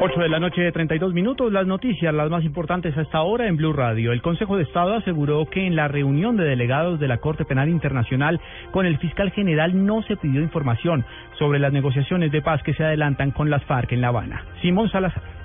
8 de la noche de 32 minutos, las noticias, las más importantes a esta hora en Blue Radio. El Consejo de Estado aseguró que en la reunión de delegados de la Corte Penal Internacional con el fiscal general no se pidió información sobre las negociaciones de paz que se adelantan con las FARC en La Habana. Simón Salazar.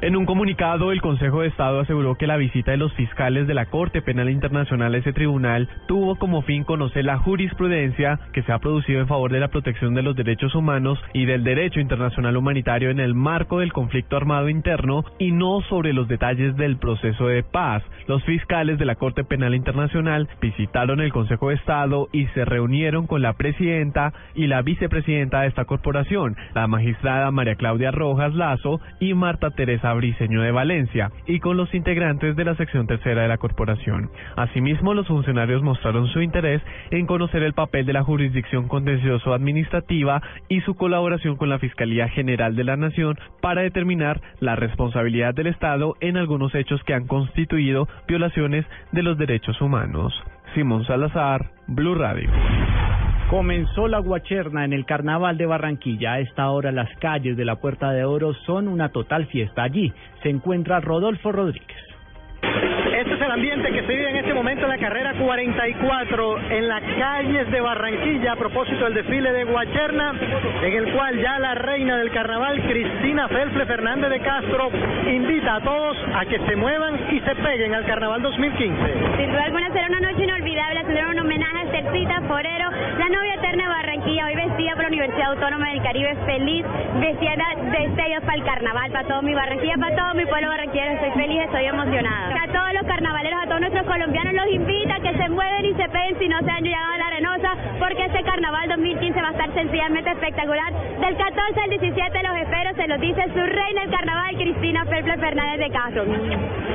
En un comunicado, el Consejo de Estado aseguró que la visita de los fiscales de la Corte Penal Internacional a ese tribunal tuvo como fin conocer la jurisprudencia que se ha producido en favor de la protección de los derechos humanos y del derecho internacional humanitario en el marco del conflicto armado interno y no sobre los detalles del proceso de paz. Los fiscales de la Corte Penal Internacional visitaron el Consejo de Estado y se reunieron con la presidenta y la vicepresidenta de esta corporación, la magistrada María Claudia Rojas Lazo y Marta Teresa Briceño de Valencia y con los integrantes de la sección tercera de la corporación. Asimismo, los funcionarios mostraron su interés en conocer el papel de la jurisdicción contencioso administrativa y su colaboración con la Fiscalía General de la Nación para determinar la responsabilidad del Estado en algunos hechos que han constituido violaciones de los derechos humanos. Simón Salazar, Blue Radio. Comenzó la guacherna en el carnaval de Barranquilla. A esta hora las calles de la Puerta de Oro son una total fiesta. Allí se encuentra Rodolfo Rodríguez. Es el ambiente que se vive en este momento en la carrera 44 en las calles de Barranquilla a propósito del desfile de Guacherna, en el cual ya la reina del carnaval, Cristina Felfle Fernández de Castro, invita a todos a que se muevan y se peguen al carnaval 2015. Sin duda alguna será una noche inolvidable, será un homenaje a Cercita Forero, la novia eterna de Barranquilla, hoy vestida por la Universidad Autónoma del Caribe, feliz, vestida de sellos para el carnaval, para todo mi Barranquilla, para todo mi pueblo barranquillero, estoy feliz, estoy emocionada. A todos los nuestros colombianos los invita a que se mueven y se peguen si no se han llegado a la arenosa, porque este carnaval 2015 va a estar sencillamente espectacular. Del 14 al 17 los espero, se los dice su reina del carnaval, Cristina Felple Fernández de Castro.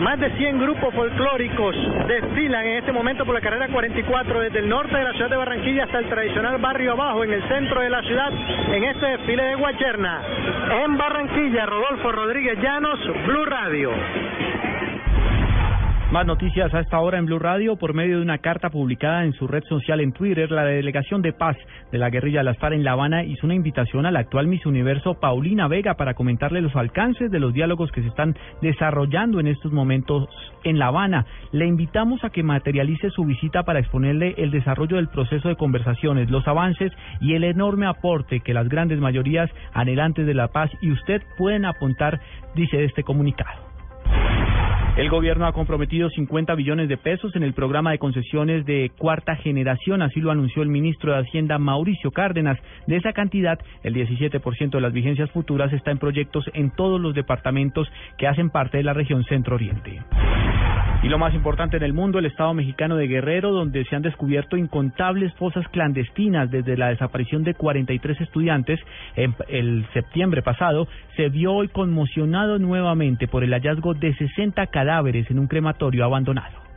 Más de 100 grupos folclóricos desfilan en este momento por la carrera 44 desde el norte de la ciudad de Barranquilla hasta el tradicional barrio abajo en el centro de la ciudad en este desfile de Guacherna. En Barranquilla, Rodolfo Rodríguez Llanos, Blue Radio. Más noticias a esta hora en Blue Radio por medio de una carta publicada en su red social en Twitter. La delegación de paz de la guerrilla de las FARC en La Habana hizo una invitación a la actual Miss Universo Paulina Vega para comentarle los alcances de los diálogos que se están desarrollando en estos momentos en La Habana. Le invitamos a que materialice su visita para exponerle el desarrollo del proceso de conversaciones, los avances y el enorme aporte que las grandes mayorías anhelantes de la paz y usted pueden apuntar, dice este comunicado. El gobierno ha comprometido 50 billones de pesos en el programa de concesiones de cuarta generación, así lo anunció el ministro de Hacienda Mauricio Cárdenas. De esa cantidad, el 17% de las vigencias futuras está en proyectos en todos los departamentos que hacen parte de la región centro-oriente. Y lo más importante en el mundo, el Estado mexicano de Guerrero, donde se han descubierto incontables fosas clandestinas desde la desaparición de 43 estudiantes en el septiembre pasado, se vio hoy conmocionado nuevamente por el hallazgo de 60 cadáveres en un crematorio abandonado.